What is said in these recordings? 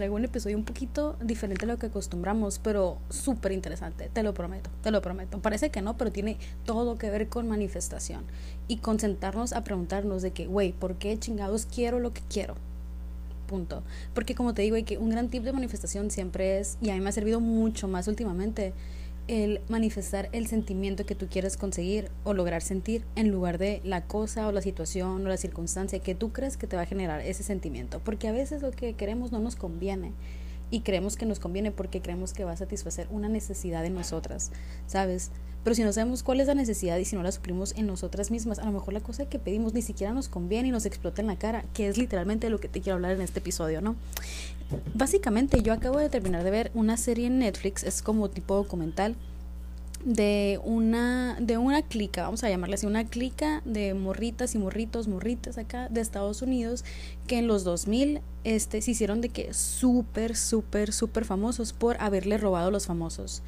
traigo un episodio un poquito diferente a lo que acostumbramos, pero súper interesante, te lo prometo, te lo prometo. Parece que no, pero tiene todo que ver con manifestación y concentrarnos a preguntarnos de que, güey, ¿por qué chingados quiero lo que quiero? Punto. Porque como te digo, que un gran tip de manifestación siempre es, y a mí me ha servido mucho más últimamente, el manifestar el sentimiento que tú quieres conseguir o lograr sentir en lugar de la cosa o la situación o la circunstancia que tú crees que te va a generar ese sentimiento. Porque a veces lo que queremos no nos conviene y creemos que nos conviene porque creemos que va a satisfacer una necesidad de nosotras, ¿sabes? Pero si no sabemos cuál es la necesidad y si no la suplimos en nosotras mismas, a lo mejor la cosa que pedimos ni siquiera nos conviene y nos explota en la cara, que es literalmente lo que te quiero hablar en este episodio, ¿no? Básicamente yo acabo de terminar de ver una serie en Netflix, es como tipo documental de una de una clica, vamos a llamarle así, una clica de morritas y morritos, morritas acá de Estados Unidos que en los 2000 este se hicieron de que súper súper súper famosos por haberle robado a los famosos.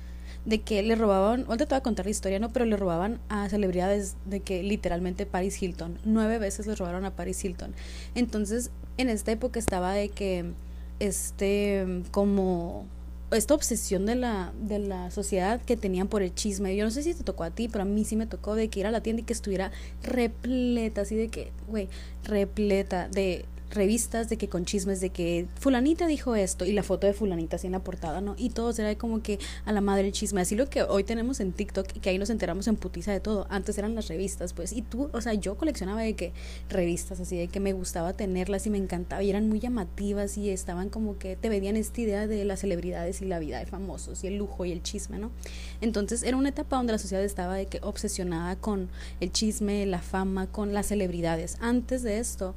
De que le robaban, ahorita te voy a contar la historia, ¿no? Pero le robaban a celebridades de que literalmente Paris Hilton, nueve veces le robaron a Paris Hilton. Entonces, en esta época estaba de que este como esta obsesión de la, de la sociedad que tenían por el chisme. Yo no sé si te tocó a ti, pero a mí sí me tocó de que ir a la tienda y que estuviera repleta, así de que, güey, repleta de revistas de que con chismes de que fulanita dijo esto y la foto de fulanita así en la portada, ¿no? Y todo era como que a la madre el chisme, así lo que hoy tenemos en TikTok, que ahí nos enteramos en putiza de todo. Antes eran las revistas, pues, y tú, o sea, yo coleccionaba de que revistas así de que me gustaba tenerlas y me encantaba y eran muy llamativas y estaban como que te veían esta idea de las celebridades y la vida de famosos y el lujo y el chisme, ¿no? Entonces era una etapa donde la sociedad estaba de que obsesionada con el chisme, la fama, con las celebridades. Antes de esto,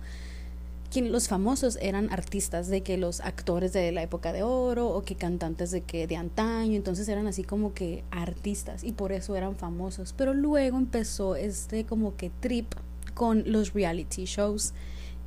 los famosos eran artistas de que los actores de la época de oro o que cantantes de que de antaño entonces eran así como que artistas y por eso eran famosos. Pero luego empezó este como que trip con los reality shows.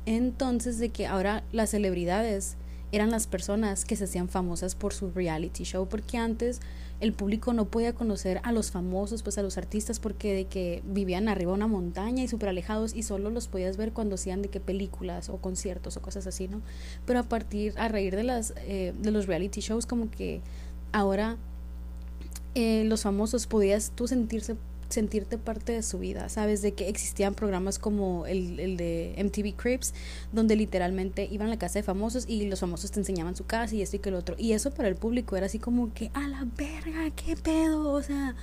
Entonces de que ahora las celebridades eran las personas que se hacían famosas por su reality show porque antes el público no podía conocer a los famosos, pues a los artistas, porque de que vivían arriba de una montaña y súper alejados y solo los podías ver cuando hacían de que películas o conciertos o cosas así, ¿no? Pero a partir, a reír de, las, eh, de los reality shows, como que ahora eh, los famosos podías tú sentirse sentirte parte de su vida, ¿sabes? De que existían programas como el, el de MTV Cribs, donde literalmente iban a la casa de famosos y los famosos te enseñaban su casa y esto y que lo otro. Y eso para el público era así como que, a la verga, qué pedo, o sea,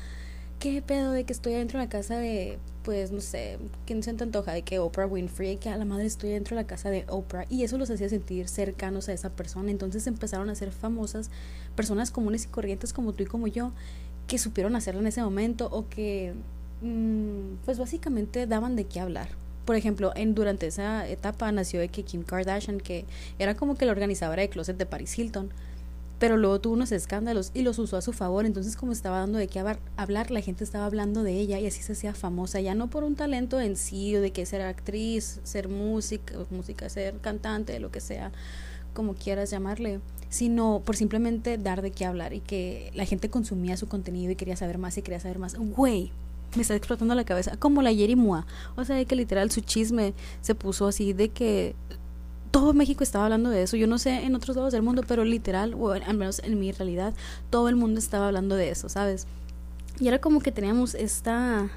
qué pedo de que estoy adentro de la casa de, pues, no sé, quién se te antoja, de que Oprah Winfrey, que a la madre estoy dentro de la casa de Oprah. Y eso los hacía sentir cercanos a esa persona. Entonces empezaron a ser famosas personas comunes y corrientes como tú y como yo que supieron hacerlo en ese momento o que mm, pues básicamente daban de qué hablar. Por ejemplo, en durante esa etapa nació de que Kim Kardashian, que era como que la organizadora de closet de Paris Hilton, pero luego tuvo unos escándalos y los usó a su favor, entonces como estaba dando de qué hablar, la gente estaba hablando de ella y así se hacía famosa, ya no por un talento en sí, o de que ser actriz, ser música, música, ser cantante, lo que sea, como quieras llamarle, sino por simplemente dar de qué hablar y que la gente consumía su contenido y quería saber más y quería saber más. Güey, me está explotando la cabeza, como la Yerimua. O sea, de que literal su chisme se puso así de que todo México estaba hablando de eso. Yo no sé en otros lados del mundo, pero literal, o al menos en mi realidad, todo el mundo estaba hablando de eso, ¿sabes? Y era como que teníamos esta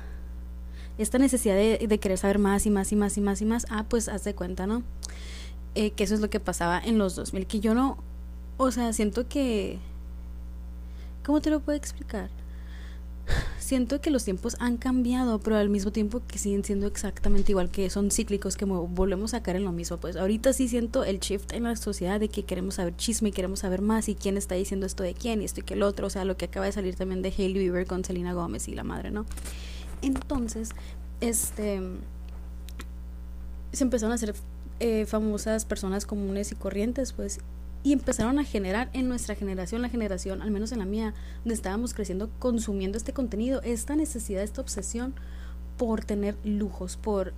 esta necesidad de, de querer saber más y más y más y más y más. Ah, pues haz de cuenta, ¿no? Eh, que eso es lo que pasaba en los 2000, que yo no o sea, siento que... ¿Cómo te lo puedo explicar? Siento que los tiempos han cambiado, pero al mismo tiempo que siguen siendo exactamente igual, que son cíclicos, que volvemos a caer en lo mismo. Pues ahorita sí siento el shift en la sociedad de que queremos saber chisme y queremos saber más y quién está diciendo esto de quién y esto y que el otro. O sea, lo que acaba de salir también de Hailey Bieber con Selena Gómez y la madre, ¿no? Entonces, este... Se empezaron a hacer eh, famosas personas comunes y corrientes, pues, y empezaron a generar en nuestra generación, la generación, al menos en la mía, donde estábamos creciendo consumiendo este contenido, esta necesidad, esta obsesión por tener lujos, por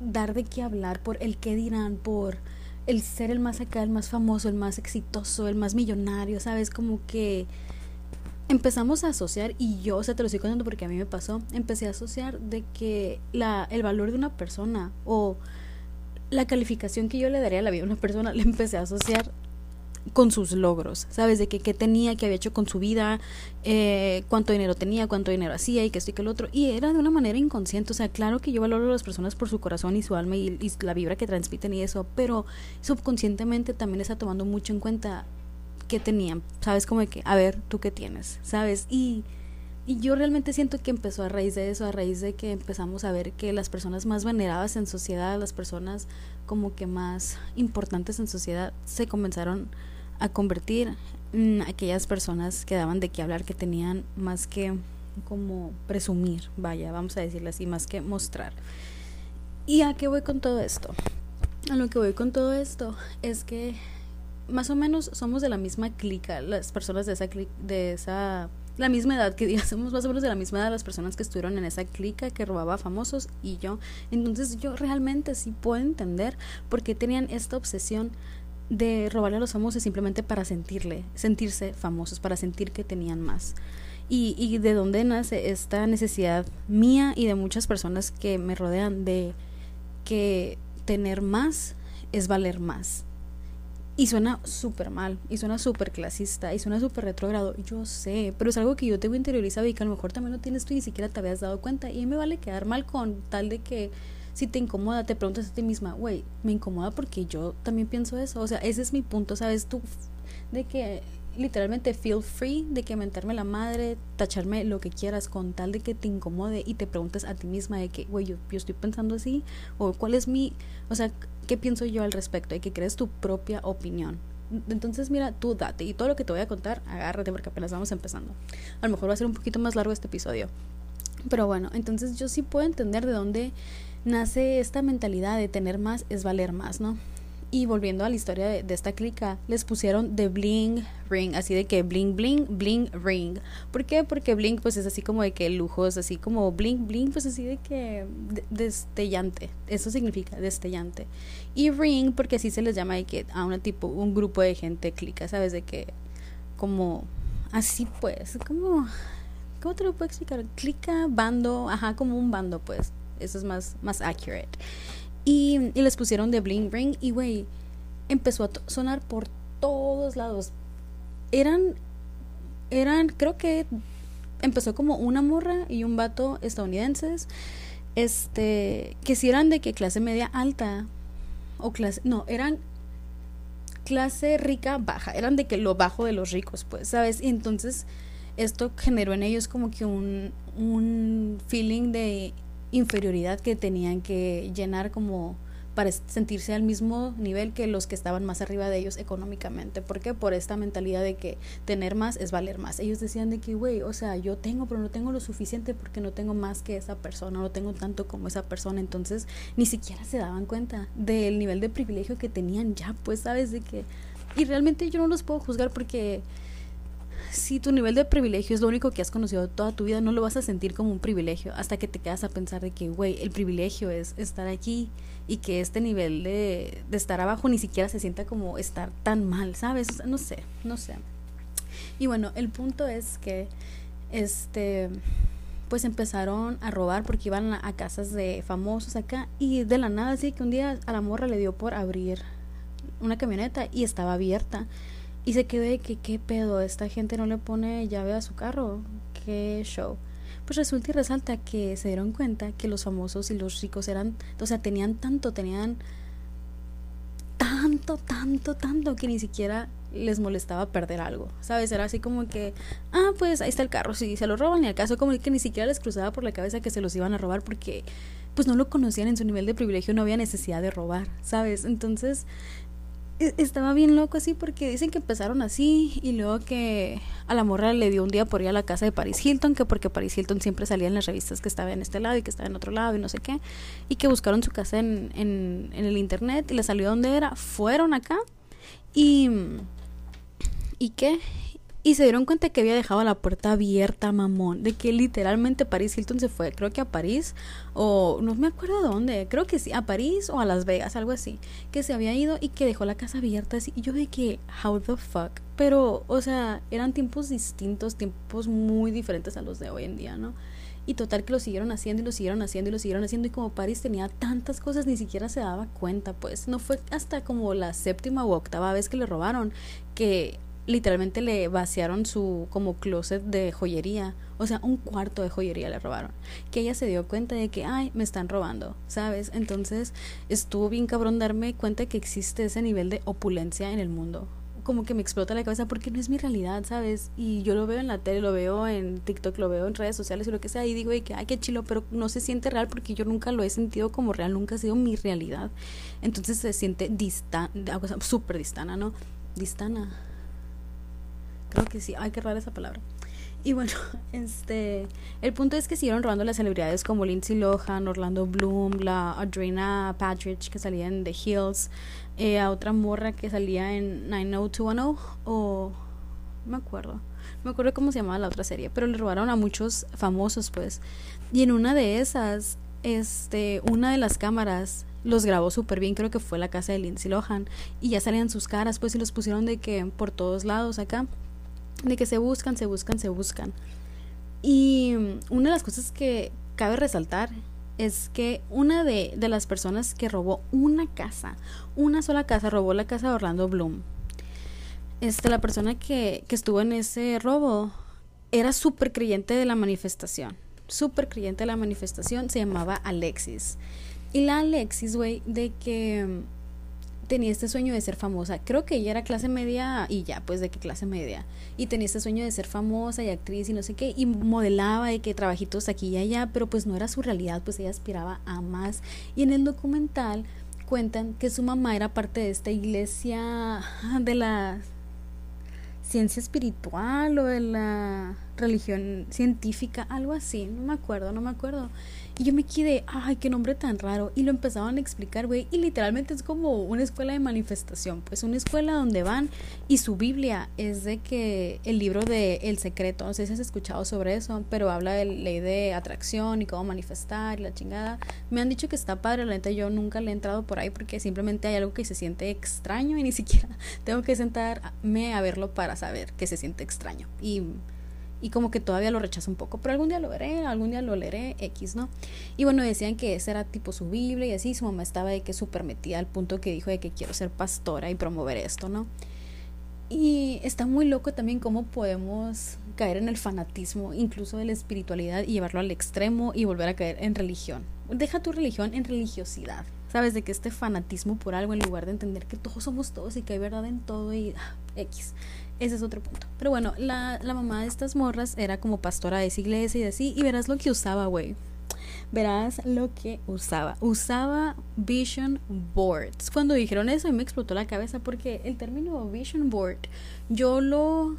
dar de qué hablar, por el qué dirán, por el ser el más acá, el más famoso, el más exitoso, el más millonario, ¿sabes? Como que empezamos a asociar, y yo, o sea, te lo estoy contando porque a mí me pasó, empecé a asociar de que la, el valor de una persona o la calificación que yo le daría a la vida de una persona le empecé a asociar con sus logros, ¿sabes? De que qué tenía, qué había hecho con su vida, eh, cuánto dinero tenía, cuánto dinero hacía y que esto y que el otro. Y era de una manera inconsciente, o sea, claro que yo valoro a las personas por su corazón y su alma y, y la vibra que transmiten y eso, pero subconscientemente también está tomando mucho en cuenta qué tenían, ¿sabes? Como de que, a ver, tú qué tienes, ¿sabes? Y y yo realmente siento que empezó a raíz de eso, a raíz de que empezamos a ver que las personas más veneradas en sociedad, las personas como que más importantes en sociedad, se comenzaron a convertir en aquellas personas que daban de qué hablar, que tenían más que como presumir, vaya, vamos a decirle así, más que mostrar. ¿Y a qué voy con todo esto? A lo que voy con todo esto es que más o menos somos de la misma clica, las personas de esa, de esa la misma edad, que somos más o menos de la misma edad las personas que estuvieron en esa clica que robaba famosos y yo. Entonces yo realmente sí puedo entender por qué tenían esta obsesión de robarle a los famosos simplemente para sentirle, sentirse famosos, para sentir que tenían más. Y, y de dónde nace esta necesidad mía y de muchas personas que me rodean de que tener más es valer más. Y suena súper mal, y suena súper clasista, y suena súper retrógrado, yo sé, pero es algo que yo tengo interiorizado y que a lo mejor también no tienes tú y ni siquiera te habías dado cuenta. Y me vale quedar mal con tal de que si te incomoda, te preguntas a ti misma, güey, me incomoda porque yo también pienso eso. O sea, ese es mi punto, ¿sabes? Tú, de que literalmente feel free de que mentarme la madre, tacharme lo que quieras con tal de que te incomode y te preguntes a ti misma de que, güey, yo, yo estoy pensando así, o cuál es mi, o sea, qué pienso yo al respecto, y que crees tu propia opinión. Entonces, mira, tú date y todo lo que te voy a contar, agárrate porque apenas vamos empezando. A lo mejor va a ser un poquito más largo este episodio. Pero bueno, entonces yo sí puedo entender de dónde nace esta mentalidad de tener más es valer más, ¿no? Y volviendo a la historia de, esta clica, les pusieron The Bling Ring, así de que bling bling bling ring. ¿Por qué? Porque bling pues es así como de que lujos, así como bling bling pues así de que destellante. Eso significa destellante. Y ring porque así se les llama de que a una tipo un grupo de gente clica, ¿sabes? De que como así pues, como ¿cómo te lo puedo explicar? Clica, bando, ajá, como un bando pues. Eso es más más accurate. Y, les pusieron de bling ring y, güey, empezó a sonar por todos lados. Eran, eran, creo que empezó como una morra y un vato estadounidenses, este, que si eran de que clase media alta, o clase, no, eran clase rica baja, eran de que lo bajo de los ricos, pues, ¿sabes? Y entonces esto generó en ellos como que un, un feeling de inferioridad que tenían que llenar como para sentirse al mismo nivel que los que estaban más arriba de ellos económicamente. ¿Por qué? Por esta mentalidad de que tener más es valer más. Ellos decían de que, güey, o sea, yo tengo, pero no tengo lo suficiente porque no tengo más que esa persona, no tengo tanto como esa persona. Entonces, ni siquiera se daban cuenta del nivel de privilegio que tenían ya, pues, ¿sabes? De que... Y realmente yo no los puedo juzgar porque si tu nivel de privilegio es lo único que has conocido toda tu vida, no lo vas a sentir como un privilegio hasta que te quedas a pensar de que, güey, el privilegio es estar aquí y que este nivel de, de estar abajo ni siquiera se sienta como estar tan mal, ¿sabes? no sé, no sé. Y bueno, el punto es que, este, pues empezaron a robar porque iban a, a casas de famosos acá y de la nada, así que un día a la morra le dio por abrir una camioneta y estaba abierta y se quedó de que, ¿qué pedo? Esta gente no le pone llave a su carro. ¿Qué show? Pues resulta y resalta que se dieron cuenta que los famosos y los ricos eran, o sea, tenían tanto, tenían tanto, tanto, tanto que ni siquiera les molestaba perder algo, ¿sabes? Era así como que, ah, pues ahí está el carro, si se lo roban y al caso como que ni siquiera les cruzaba por la cabeza que se los iban a robar porque pues no lo conocían en su nivel de privilegio, no había necesidad de robar, ¿sabes? Entonces, estaba bien loco así porque dicen que empezaron así y luego que a la morra le dio un día por ir a la casa de Paris Hilton, que porque Paris Hilton siempre salía en las revistas que estaba en este lado y que estaba en otro lado y no sé qué, y que buscaron su casa en, en, en el internet y le salió donde era, fueron acá y... ¿Y qué? Y se dieron cuenta que había dejado la puerta abierta, mamón. De que literalmente Paris Hilton se fue, creo que a París, o no me acuerdo dónde, creo que sí, a París o a Las Vegas, algo así. Que se había ido y que dejó la casa abierta así. Y yo de que, how the fuck. Pero, o sea, eran tiempos distintos, tiempos muy diferentes a los de hoy en día, ¿no? Y total que lo siguieron haciendo y lo siguieron haciendo y lo siguieron haciendo. Y como Paris tenía tantas cosas, ni siquiera se daba cuenta, pues. No fue hasta como la séptima o octava vez que le robaron que literalmente le vaciaron su como closet de joyería. O sea, un cuarto de joyería le robaron. Que ella se dio cuenta de que, ay, me están robando, ¿sabes? Entonces estuvo bien cabrón darme cuenta que existe ese nivel de opulencia en el mundo como que me explota la cabeza porque no es mi realidad, ¿sabes? Y yo lo veo en la tele, lo veo en TikTok, lo veo en redes sociales y lo que sea, y digo, que, ay, qué chilo, pero no se siente real porque yo nunca lo he sentido como real, nunca ha sido mi realidad. Entonces se siente distana, súper distana, ¿no? Distana. Creo que sí, ay, qué rara esa palabra. Y bueno, este, el punto es que siguieron robando las celebridades como Lindsay Lohan, Orlando Bloom, la Adriana Patrick que salía en The Hills, eh, a otra morra que salía en 90210 o no me acuerdo. No me acuerdo cómo se llamaba la otra serie, pero le robaron a muchos famosos, pues. Y en una de esas, este, una de las cámaras los grabó súper bien, creo que fue la casa de Lindsay Lohan, y ya salían sus caras, pues, y los pusieron de que por todos lados acá de que se buscan, se buscan, se buscan. Y una de las cosas que cabe resaltar es que una de, de, las personas que robó una casa, una sola casa, robó la casa de Orlando Bloom. Este, la persona que, que estuvo en ese robo era súper creyente de la manifestación. Súper creyente de la manifestación, se llamaba Alexis. Y la Alexis, güey, de que tenía este sueño de ser famosa. Creo que ella era clase media y ya, pues de qué clase media. Y tenía este sueño de ser famosa y actriz y no sé qué. Y modelaba y que trabajitos aquí y allá, pero pues no era su realidad, pues ella aspiraba a más. Y en el documental cuentan que su mamá era parte de esta iglesia de la ciencia espiritual o de la religión científica, algo así, no me acuerdo, no me acuerdo. Y yo me quedé, ay, qué nombre tan raro. Y lo empezaban a explicar, güey. Y literalmente es como una escuela de manifestación. Pues una escuela donde van y su Biblia es de que el libro de El Secreto, no sé si has escuchado sobre eso, pero habla de ley de atracción y cómo manifestar y la chingada. Me han dicho que está padre, la neta yo nunca le he entrado por ahí porque simplemente hay algo que se siente extraño y ni siquiera tengo que sentarme a verlo para saber que se siente extraño. Y y como que todavía lo rechazo un poco, pero algún día lo veré, algún día lo leeré, X, ¿no? Y bueno, decían que ese era tipo su Biblia y así, su mamá estaba de que súper metida al punto que dijo de que quiero ser pastora y promover esto, ¿no? Y está muy loco también cómo podemos caer en el fanatismo, incluso de la espiritualidad, y llevarlo al extremo y volver a caer en religión. Deja tu religión en religiosidad, ¿sabes? De que este fanatismo por algo en lugar de entender que todos somos todos y que hay verdad en todo y ah, X. Ese es otro punto. Pero bueno, la, la mamá de estas morras era como pastora de esa iglesia y así. Y verás lo que usaba, güey. Verás lo que usaba. Usaba vision boards. Cuando dijeron eso, me explotó la cabeza porque el término vision board yo lo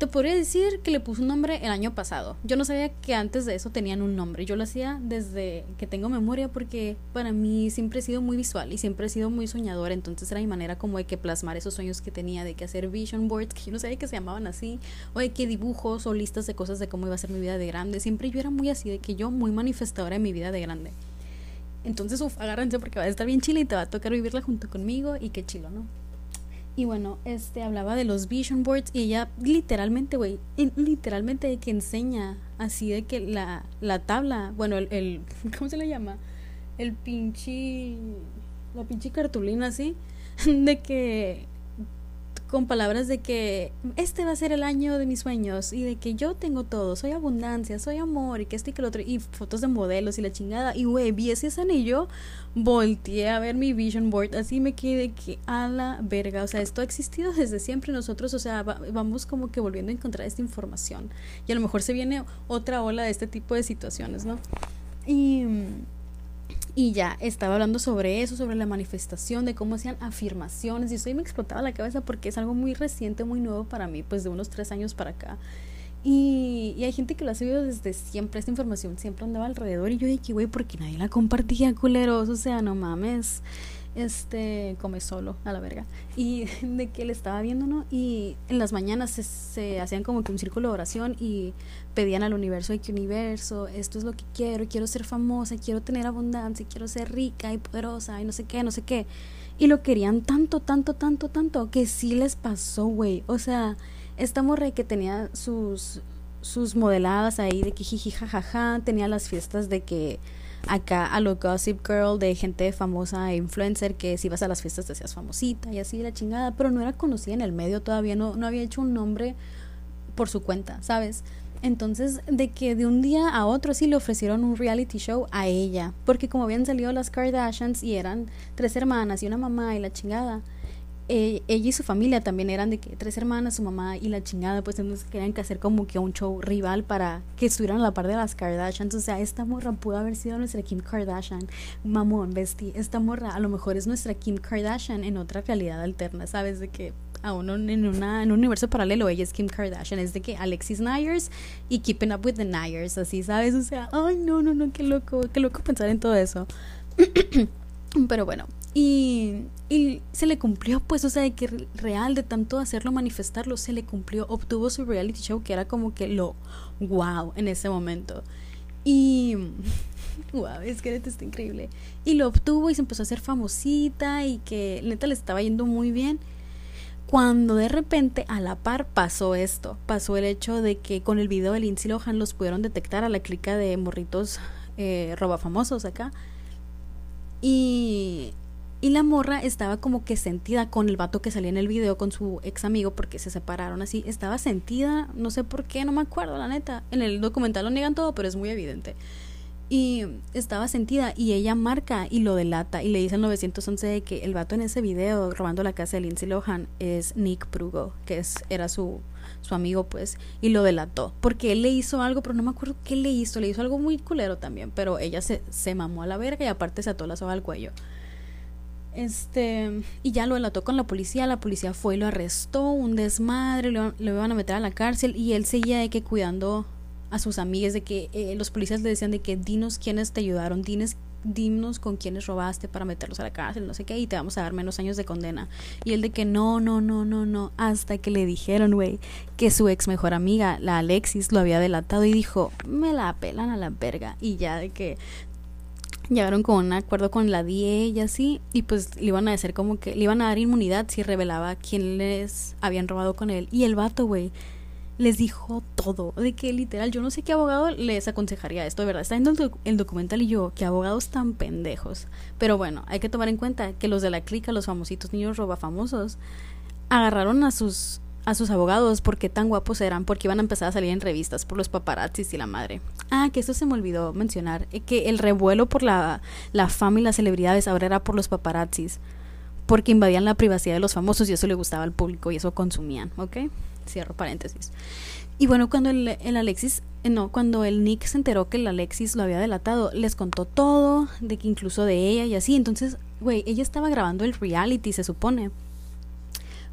te podría decir que le puse un nombre el año pasado. Yo no sabía que antes de eso tenían un nombre. Yo lo hacía desde que tengo memoria porque para mí siempre he sido muy visual y siempre he sido muy soñadora. Entonces era mi manera como de que plasmar esos sueños que tenía, de que hacer vision boards, que yo no sabía que se llamaban así, o de que dibujos o listas de cosas de cómo iba a ser mi vida de grande. Siempre yo era muy así, de que yo muy manifestadora en mi vida de grande. Entonces, uff, agárrense porque va a estar bien chila y te va a tocar vivirla junto conmigo y qué chilo, ¿no? Y bueno, este hablaba de los vision boards y ella literalmente, güey, literalmente de que enseña así de que la, la tabla, bueno, el, el, ¿cómo se le llama? El pinche, la pinche cartulina así, de que con palabras de que este va a ser el año de mis sueños y de que yo tengo todo, soy abundancia, soy amor y que este y que lo otro, y fotos de modelos y la chingada. Y güey, vi ese anillo, volteé a ver mi vision board, así me quedé que a la verga. O sea, esto ha existido desde siempre nosotros, o sea, vamos como que volviendo a encontrar esta información. Y a lo mejor se viene otra ola de este tipo de situaciones, ¿no? Y y ya estaba hablando sobre eso, sobre la manifestación, de cómo hacían afirmaciones. Y eso me explotaba la cabeza porque es algo muy reciente, muy nuevo para mí, pues de unos tres años para acá. Y, y hay gente que lo ha sabido desde siempre, esta información siempre andaba alrededor. Y yo dije, güey, porque nadie la compartía, culeros. O sea, no mames este come solo a la verga. Y de que él estaba viendo no y en las mañanas se, se, hacían como que un círculo de oración y pedían al universo de que universo esto es lo que quiero quiero ser famosa quiero tener abundancia quiero ser rica y poderosa y no sé qué no sé qué y lo querían tanto tanto tanto tanto que sí les pasó güey. O sea esta morra que tenía sus sus modeladas ahí de que jiji jajaja, tenía las fiestas de que acá a lo Gossip Girl de gente famosa e influencer que si vas a las fiestas te hacías famosita y así la chingada, pero no era conocida en el medio todavía, no, no había hecho un nombre por su cuenta, ¿sabes? Entonces, de que de un día a otro sí le ofrecieron un reality show a ella, porque como habían salido las Kardashians y eran tres hermanas y una mamá y la chingada, eh, ella y su familia también eran de que tres hermanas, su mamá y la chingada, pues entonces querían que hacer como que un show rival para que estuvieran a la par de las Kardashians. O sea, esta morra pudo haber sido nuestra Kim Kardashian. Mamón, bestie, esta morra a lo mejor es nuestra Kim Kardashian en otra realidad alterna, ¿sabes? De que a uno en, una, en un universo paralelo ella es Kim Kardashian, es de que Alexis Nyers y Keeping Up with the Nyers, así, ¿sabes? O sea, ay, no, no, no, qué loco, qué loco pensar en todo eso. Pero bueno, y, se le cumplió, pues, o sea, de que real, de tanto hacerlo, manifestarlo, se le cumplió. Obtuvo su reality show, que era como que lo wow en ese momento. Y wow, es que neta está increíble. Y lo obtuvo y se empezó a hacer famosita y que neta le estaba yendo muy bien. Cuando de repente a la par pasó esto, pasó el hecho de que con el video de Lindsay Lohan los pudieron detectar a la clica de morritos eh, roba famosos acá. Y y la morra estaba como que sentida con el vato que salía en el video con su ex amigo porque se separaron así. Estaba sentida, no sé por qué, no me acuerdo, la neta. En el documental lo niegan todo, pero es muy evidente. Y estaba sentida y ella marca y lo delata y le dice en 911 de que el vato en ese video robando la casa de Lindsay Lohan es Nick Prugo, que es, era su, su amigo pues, y lo delató. Porque él le hizo algo, pero no me acuerdo qué le hizo, le hizo algo muy culero también, pero ella se, se mamó a la verga y aparte se ató la soga al cuello. Este, y ya lo delató con la policía, la policía fue y lo arrestó, un desmadre, lo, iban a meter a la cárcel y él seguía de que cuidando a sus amigas, de que eh, los policías le decían de que dinos quiénes te ayudaron, dinos, dinos con quiénes robaste para meterlos a la cárcel, no sé qué, y te vamos a dar menos años de condena. Y él de que no, no, no, no, no, hasta que le dijeron, güey, que su ex mejor amiga, la Alexis, lo había delatado y dijo, me la pelan a la verga. Y ya de que llegaron con un acuerdo con la DIE y así, y pues le iban a decir como que le iban a dar inmunidad si revelaba quién les habían robado con él. Y el vato, güey, les dijo todo, de que literal, yo no sé qué abogado les aconsejaría esto, de verdad. Está viendo el, documental y yo, que abogados tan pendejos. Pero bueno, hay que tomar en cuenta que los de la clica, los famositos niños roba famosos, agarraron a sus a sus abogados porque tan guapos eran, porque iban a empezar a salir en revistas por los paparazzis y la madre. Ah, que eso se me olvidó mencionar, eh, que el revuelo por la, la fama y las celebridades ahora era por los paparazzis, porque invadían la privacidad de los famosos y eso le gustaba al público y eso consumían, ¿ok? Cierro paréntesis. Y bueno, cuando el, el Alexis, eh, no, cuando el Nick se enteró que el Alexis lo había delatado, les contó todo, de que incluso de ella y así, entonces, güey, ella estaba grabando el reality, se supone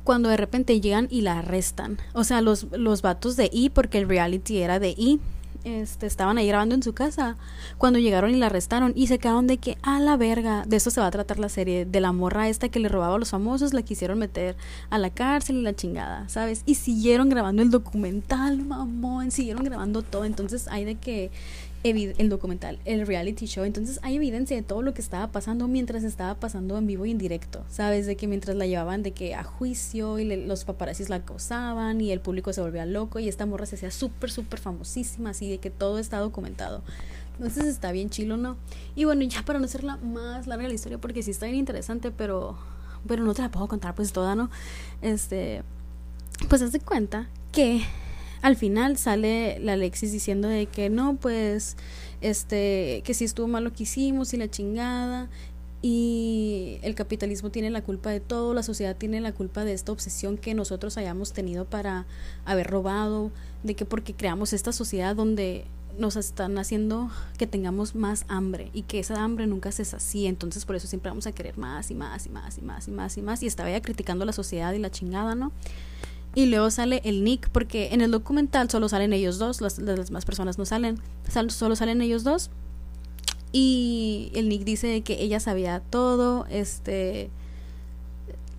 cuando de repente llegan y la arrestan. O sea, los, los vatos de I, porque el reality era de I, este, estaban ahí grabando en su casa cuando llegaron y la arrestaron y se quedaron de que a la verga, de eso se va a tratar la serie, de la morra esta que le robaba a los famosos, la quisieron meter a la cárcel y la chingada, ¿sabes? Y siguieron grabando el documental, mamón, siguieron grabando todo, entonces hay de que el documental, el reality show. Entonces hay evidencia de todo lo que estaba pasando mientras estaba pasando en vivo y en directo. ¿Sabes? De que mientras la llevaban de que a juicio y los paparazzis la acosaban y el público se volvía loco y esta morra se hacía súper, súper famosísima, así de que todo está documentado. Entonces está bien chilo, ¿no? Y bueno, ya para no hacerla más larga la historia, porque sí está bien interesante, pero, pero no te la puedo contar pues toda, ¿no? Este, pues haz de cuenta que al final sale la Alexis diciendo de que no, pues, este, que si estuvo mal lo que hicimos y la chingada. Y el capitalismo tiene la culpa de todo, la sociedad tiene la culpa de esta obsesión que nosotros hayamos tenido para haber robado, de que porque creamos esta sociedad donde nos están haciendo que tengamos más hambre y que esa hambre nunca se sacía, entonces por eso siempre vamos a querer más y más y más y más y más y más y estaba ya criticando la sociedad y la chingada, ¿no? Y luego sale el Nick, porque en el documental solo salen ellos dos, las, las demás personas no salen, solo salen ellos dos. Y el Nick dice que ella sabía todo, este...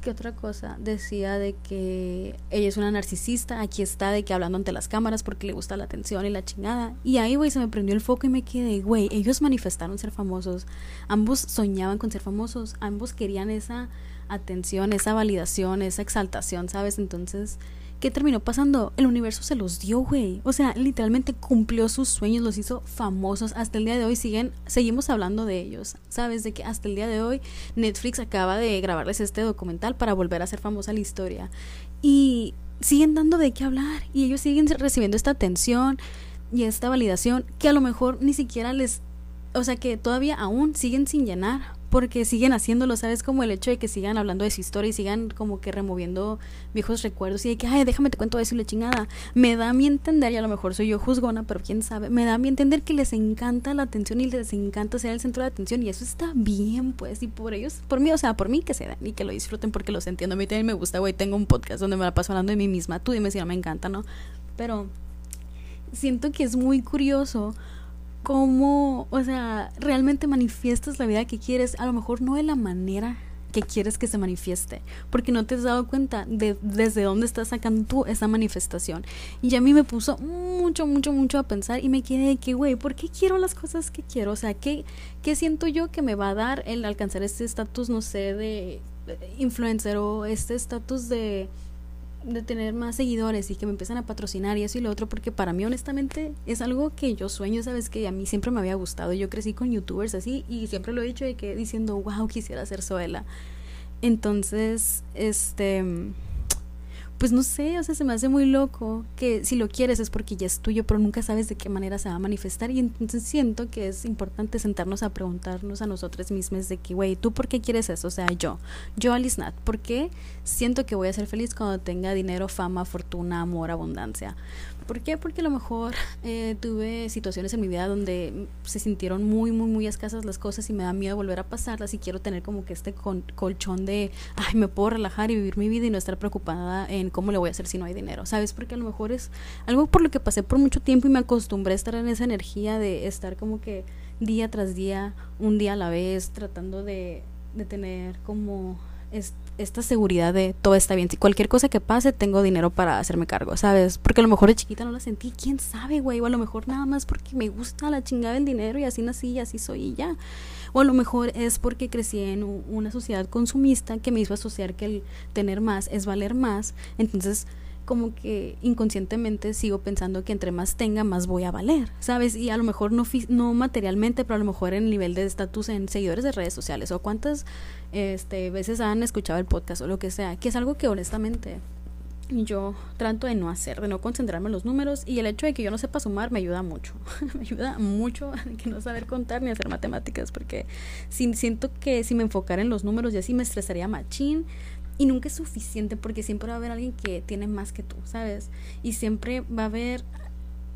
¿Qué otra cosa? Decía de que ella es una narcisista, aquí está de que hablando ante las cámaras porque le gusta la atención y la chingada. Y ahí, güey, se me prendió el foco y me quedé, güey, ellos manifestaron ser famosos, ambos soñaban con ser famosos, ambos querían esa atención, esa validación, esa exaltación, ¿sabes? Entonces, ¿qué terminó pasando? El universo se los dio, güey. O sea, literalmente cumplió sus sueños, los hizo famosos. Hasta el día de hoy siguen, seguimos hablando de ellos. ¿Sabes? De que hasta el día de hoy Netflix acaba de grabarles este documental para volver a hacer famosa la historia. Y siguen dando de qué hablar. Y ellos siguen recibiendo esta atención y esta validación que a lo mejor ni siquiera les... O sea, que todavía aún siguen sin llenar porque siguen haciéndolo, ¿sabes? Como el hecho de que sigan hablando de su historia y sigan como que removiendo viejos recuerdos y de que, ay, déjame te cuento eso y la chingada. Me da a mi entender, y a lo mejor soy yo juzgona, pero quién sabe, me da a mi entender que les encanta la atención y les encanta ser el centro de atención y eso está bien, pues, y por ellos, por mí, o sea, por mí que se dan y que lo disfruten porque los entiendo. A mí también me gusta, güey, tengo un podcast donde me la paso hablando de mí misma, tú dime si no me encanta, ¿no? Pero siento que es muy curioso cómo, o sea, realmente manifiestas la vida que quieres, a lo mejor no de la manera que quieres que se manifieste, porque no te has dado cuenta de desde dónde estás sacando tú esa manifestación. Y a mí me puso mucho, mucho, mucho a pensar y me quedé de que, güey, ¿por qué quiero las cosas que quiero? O sea, ¿qué, ¿qué siento yo que me va a dar el alcanzar este estatus, no sé, de influencer o este estatus de de tener más seguidores y que me empiezan a patrocinar y eso y lo otro, porque para mí honestamente es algo que yo sueño, sabes que a mí siempre me había gustado. Yo crecí con youtubers así y siempre lo he dicho de que diciendo, wow, quisiera ser Zoela. Entonces, este pues no sé, o sea, se me hace muy loco que si lo quieres es porque ya es tuyo, pero nunca sabes de qué manera se va a manifestar. Y entonces siento que es importante sentarnos a preguntarnos a nosotros mismos de que, güey, ¿tú por qué quieres eso? O sea, yo, yo Alice Nat, ¿por qué siento que voy a ser feliz cuando tenga dinero, fama, fortuna, amor, abundancia? ¿Por qué? Porque a lo mejor eh, tuve situaciones en mi vida donde se sintieron muy, muy, muy escasas las cosas y me da miedo volver a pasarlas y quiero tener como que este colchón de, ay, me puedo relajar y vivir mi vida y no estar preocupada en cómo le voy a hacer si no hay dinero, ¿sabes? Porque a lo mejor es algo por lo que pasé por mucho tiempo y me acostumbré a estar en esa energía de estar como que día tras día, un día a la vez, tratando de, de tener como esta seguridad de todo está bien. Si cualquier cosa que pase, tengo dinero para hacerme cargo, ¿sabes? Porque a lo mejor de chiquita no la sentí. ¿Quién sabe, güey? O a lo mejor nada más porque me gusta la chingada del dinero y así nací y así soy y ya. O a lo mejor es porque crecí en una sociedad consumista que me hizo asociar que el tener más es valer más. Entonces como que inconscientemente sigo pensando que entre más tenga, más voy a valer, ¿sabes? Y a lo mejor no, no materialmente, pero a lo mejor en el nivel de estatus en seguidores de redes sociales o cuántas este, veces han escuchado el podcast o lo que sea, que es algo que honestamente yo trato de no hacer, de no concentrarme en los números y el hecho de que yo no sepa sumar me ayuda mucho, me ayuda mucho que no saber contar ni hacer matemáticas porque si, siento que si me enfocara en los números y así me estresaría machín, y nunca es suficiente porque siempre va a haber alguien que tiene más que tú, ¿sabes? Y siempre va a haber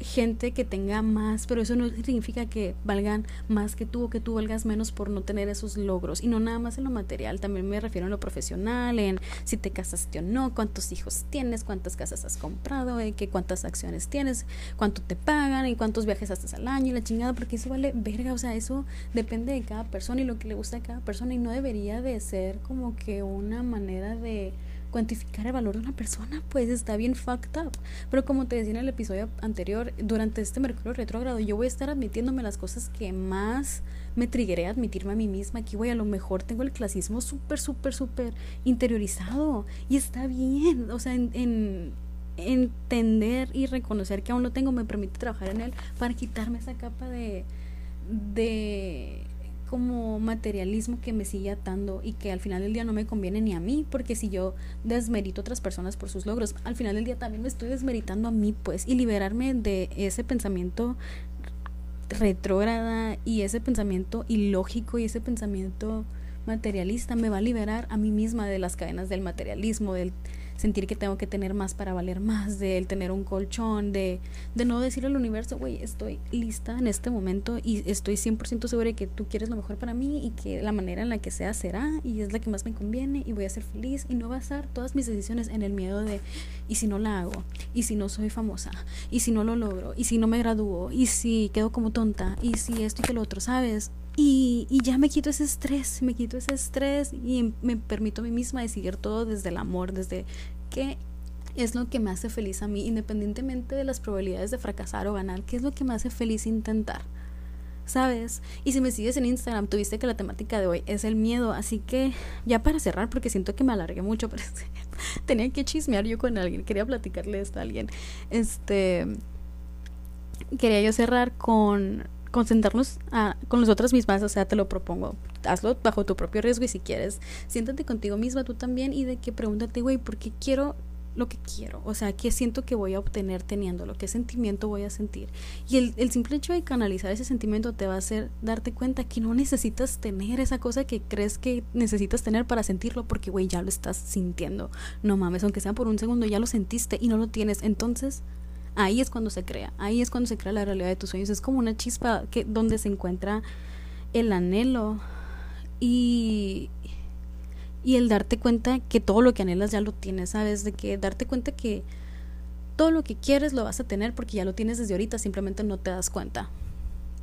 gente que tenga más, pero eso no significa que valgan más que tú o que tú valgas menos por no tener esos logros. Y no nada más en lo material, también me refiero en lo profesional, en si te casaste o no, cuántos hijos tienes, cuántas casas has comprado, eh, que cuántas acciones tienes, cuánto te pagan y cuántos viajes haces al año y la chingada, porque eso vale verga, o sea, eso depende de cada persona y lo que le gusta a cada persona y no debería de ser como que una manera de cuantificar el valor de una persona, pues está bien fucked up. Pero como te decía en el episodio anterior, durante este Mercurio retrógrado, yo voy a estar admitiéndome las cosas que más me trigueré a admitirme a mí misma. Aquí voy, a lo mejor tengo el clasismo súper, súper, súper interiorizado. Y está bien, o sea, en, entender y reconocer que aún lo tengo me permite trabajar en él para quitarme esa capa de de como materialismo que me sigue atando y que al final del día no me conviene ni a mí, porque si yo desmerito a otras personas por sus logros, al final del día también me estoy desmeritando a mí, pues, y liberarme de ese pensamiento retrógrada y ese pensamiento ilógico y ese pensamiento materialista me va a liberar a mí misma de las cadenas del materialismo, del sentir que tengo que tener más para valer más, de el tener un colchón, de, de no decir al universo, güey, estoy lista en este momento y estoy 100% segura de que tú quieres lo mejor para mí y que la manera en la que sea será y es la que más me conviene y voy a ser feliz y no basar todas mis decisiones en el miedo de, ¿y si no la hago? ¿Y si no soy famosa? ¿Y si no lo logro? ¿Y si no me gradúo? ¿Y si quedo como tonta? ¿Y si esto y que lo otro? ¿Sabes? Y, y, ya me quito ese estrés, me quito ese estrés y me permito a mí misma decidir todo desde el amor, desde qué es lo que me hace feliz a mí, independientemente de las probabilidades de fracasar o ganar, qué es lo que me hace feliz intentar. ¿sabes? Y si me sigues en Instagram, tuviste que la temática de hoy es el miedo, así que ya para cerrar, porque siento que me alargué mucho, pero tenía que chismear yo con alguien, quería platicarle esto a alguien. Este, quería yo cerrar con concentrarnos a, con nosotras mismas, o sea, te lo propongo, hazlo bajo tu propio riesgo y si quieres, siéntate contigo misma tú también y de que pregúntate, güey, ¿por qué quiero lo que quiero, o sea, qué siento que voy a obtener teniéndolo, qué sentimiento voy a sentir. Y el, el, simple hecho de canalizar ese sentimiento te va a hacer darte cuenta que no necesitas tener esa cosa que crees que necesitas tener para sentirlo, porque, güey, ya lo estás sintiendo. No mames, aunque sea por un segundo, ya lo sentiste y no lo tienes. Entonces, ahí es cuando se crea, ahí es cuando se crea la realidad de tus sueños. Es como una chispa que, donde se encuentra el anhelo y y el darte cuenta que todo lo que anhelas ya lo tienes, ¿sabes? De que darte cuenta que todo lo que quieres lo vas a tener porque ya lo tienes desde ahorita, simplemente no te das cuenta.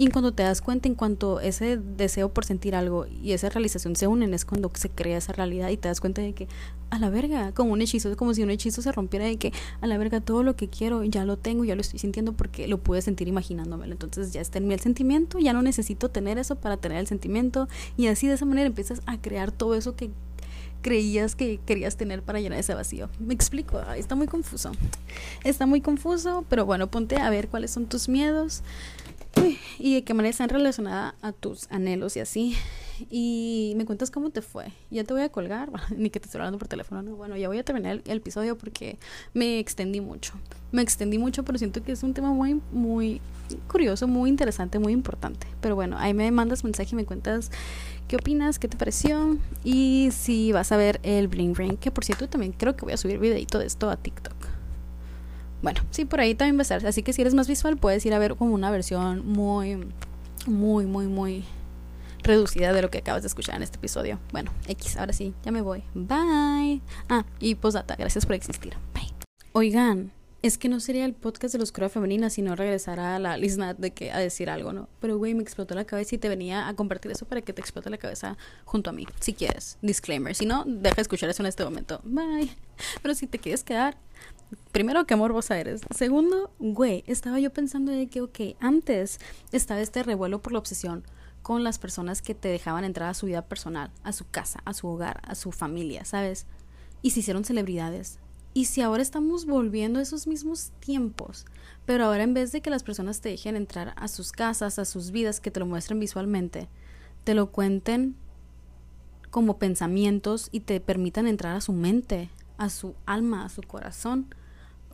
Y cuando te das cuenta, en cuanto ese deseo por sentir algo y esa realización se unen, es cuando se crea esa realidad y te das cuenta de que, a la verga, como un hechizo, es como si un hechizo se rompiera de que, a la verga, todo lo que quiero ya lo tengo, ya lo estoy sintiendo porque lo pude sentir imaginándomelo. Entonces ya está en mí el sentimiento, ya no necesito tener eso para tener el sentimiento. Y así de esa manera empiezas a crear todo eso que creías que querías tener para llenar ese vacío. Me explico, está muy confuso. Está muy confuso, pero bueno, ponte a ver cuáles son tus miedos y de qué manera están relacionadas a tus anhelos y así. Y me cuentas cómo te fue. Ya te voy a colgar, ni que te estoy hablando por teléfono. No, bueno, ya voy a terminar el, episodio porque me extendí mucho. Me extendí mucho, pero siento que es un tema muy, muy curioso, muy interesante, muy importante. Pero bueno, ahí me mandas mensaje y me cuentas qué opinas, qué te pareció y si vas a ver el Bling Ring, que por cierto también creo que voy a subir videito de esto a TikTok. Bueno, sí, por ahí también va a estar. Así que si eres más visual, puedes ir a ver como una versión muy, muy, muy, muy reducida de lo que acabas de escuchar en este episodio. Bueno, X, ahora sí, ya me voy. Bye. Ah, y posdata, gracias por existir. Bye. Oigan, es que no sería el podcast de los oscura femenina si no regresara a la lista de que a decir algo, ¿no? Pero güey, me explotó la cabeza y te venía a compartir eso para que te explote la cabeza junto a mí, si quieres. Disclaimer, si no, deja de escuchar eso en este momento. Bye. Pero si te quieres quedar, primero, qué morbosa eres. Segundo, güey, estaba yo pensando de que, ok, antes estaba este revuelo por la obsesión con las personas que te dejaban entrar a su vida personal, a su casa, a su hogar, a su familia, ¿sabes? Y se hicieron celebridades y si ahora estamos volviendo a esos mismos tiempos, pero ahora en vez de que las personas te dejen entrar a sus casas, a sus vidas, que te lo muestren visualmente, te lo cuenten como pensamientos y te permitan entrar a su mente, a su alma, a su corazón.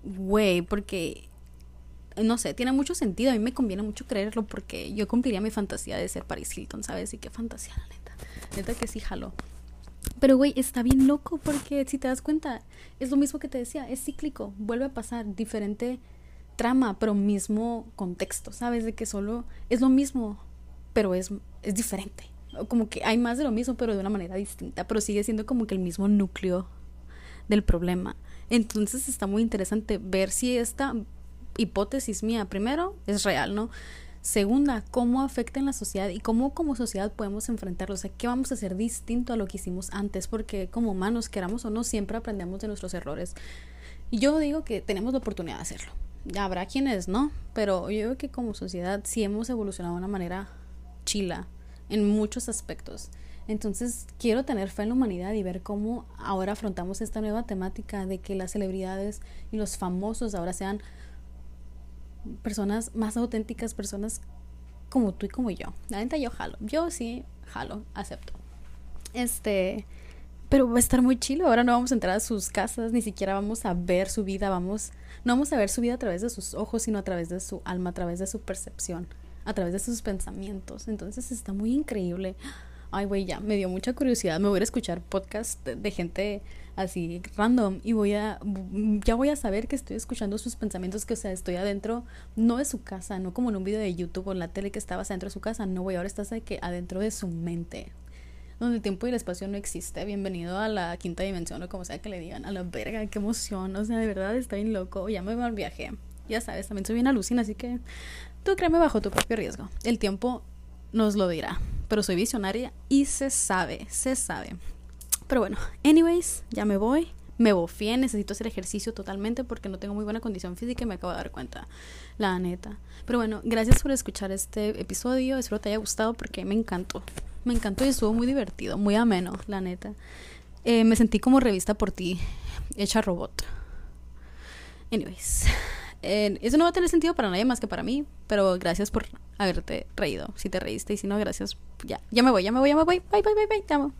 Güey, porque no sé, tiene mucho sentido. A mí me conviene mucho creerlo porque yo cumpliría mi fantasía de ser Paris Hilton, ¿sabes? Y qué fantasía, la neta. Neta que sí, jalo. Pero, güey, está bien loco porque si te das cuenta, es lo mismo que te decía, es cíclico, vuelve a pasar, diferente trama, pero mismo contexto, ¿sabes? De que solo es lo mismo, pero es, es diferente. Como que hay más de lo mismo, pero de una manera distinta, pero sigue siendo como que el mismo núcleo del problema. Entonces está muy interesante ver si esta hipótesis mía, primero, es real, ¿no? Segunda, cómo afecta en la sociedad y cómo como sociedad podemos enfrentarlo. O sea, qué vamos a hacer distinto a lo que hicimos antes, porque como humanos, queramos o no, siempre aprendemos de nuestros errores. Y yo digo que tenemos la oportunidad de hacerlo. Habrá quienes no, pero yo veo que como sociedad sí hemos evolucionado de una manera chila en muchos aspectos. Entonces quiero tener fe en la humanidad y ver cómo ahora afrontamos esta nueva temática de que las celebridades y los famosos ahora sean personas más auténticas, personas como tú y como yo. La neta yo jalo. Yo sí jalo, acepto. Este, pero va a estar muy chilo. Ahora no vamos a entrar a sus casas, ni siquiera vamos a ver su vida, vamos no vamos a ver su vida a través de sus ojos, sino a través de su alma, a través de su percepción, a través de sus pensamientos. Entonces está muy increíble. Ay, güey, ya me dio mucha curiosidad. Me voy a escuchar podcast de gente así random y voy a ya voy a saber que estoy escuchando sus pensamientos que o sea estoy adentro no de su casa no como en un video de YouTube o en la tele que estabas adentro de su casa no voy ahora estás de que adentro de su mente donde el tiempo y el espacio no existe bienvenido a la quinta dimensión o como sea que le digan a la verga qué emoción o sea de verdad está bien loco ya me voy al viaje ya sabes también soy bien alucina así que tú créeme bajo tu propio riesgo el tiempo nos lo dirá pero soy visionaria y se sabe se sabe pero bueno, anyways, ya me voy. me bofié, necesito hacer ejercicio totalmente porque no tengo muy buena condición física y me acabo de dar cuenta, la neta. Pero bueno, gracias por escuchar este episodio, espero te haya gustado porque me encantó, me encantó y estuvo muy divertido, muy ameno, la neta. Eh, me sentí como revista por ti, hecha robot. Anyways, eh, eso no va a tener sentido para nadie más que para mí, pero gracias por haberte reído, si te reíste y si no, gracias, ya, ya me voy, ya me voy, ya me voy, bye, bye, bye, bye, te amo.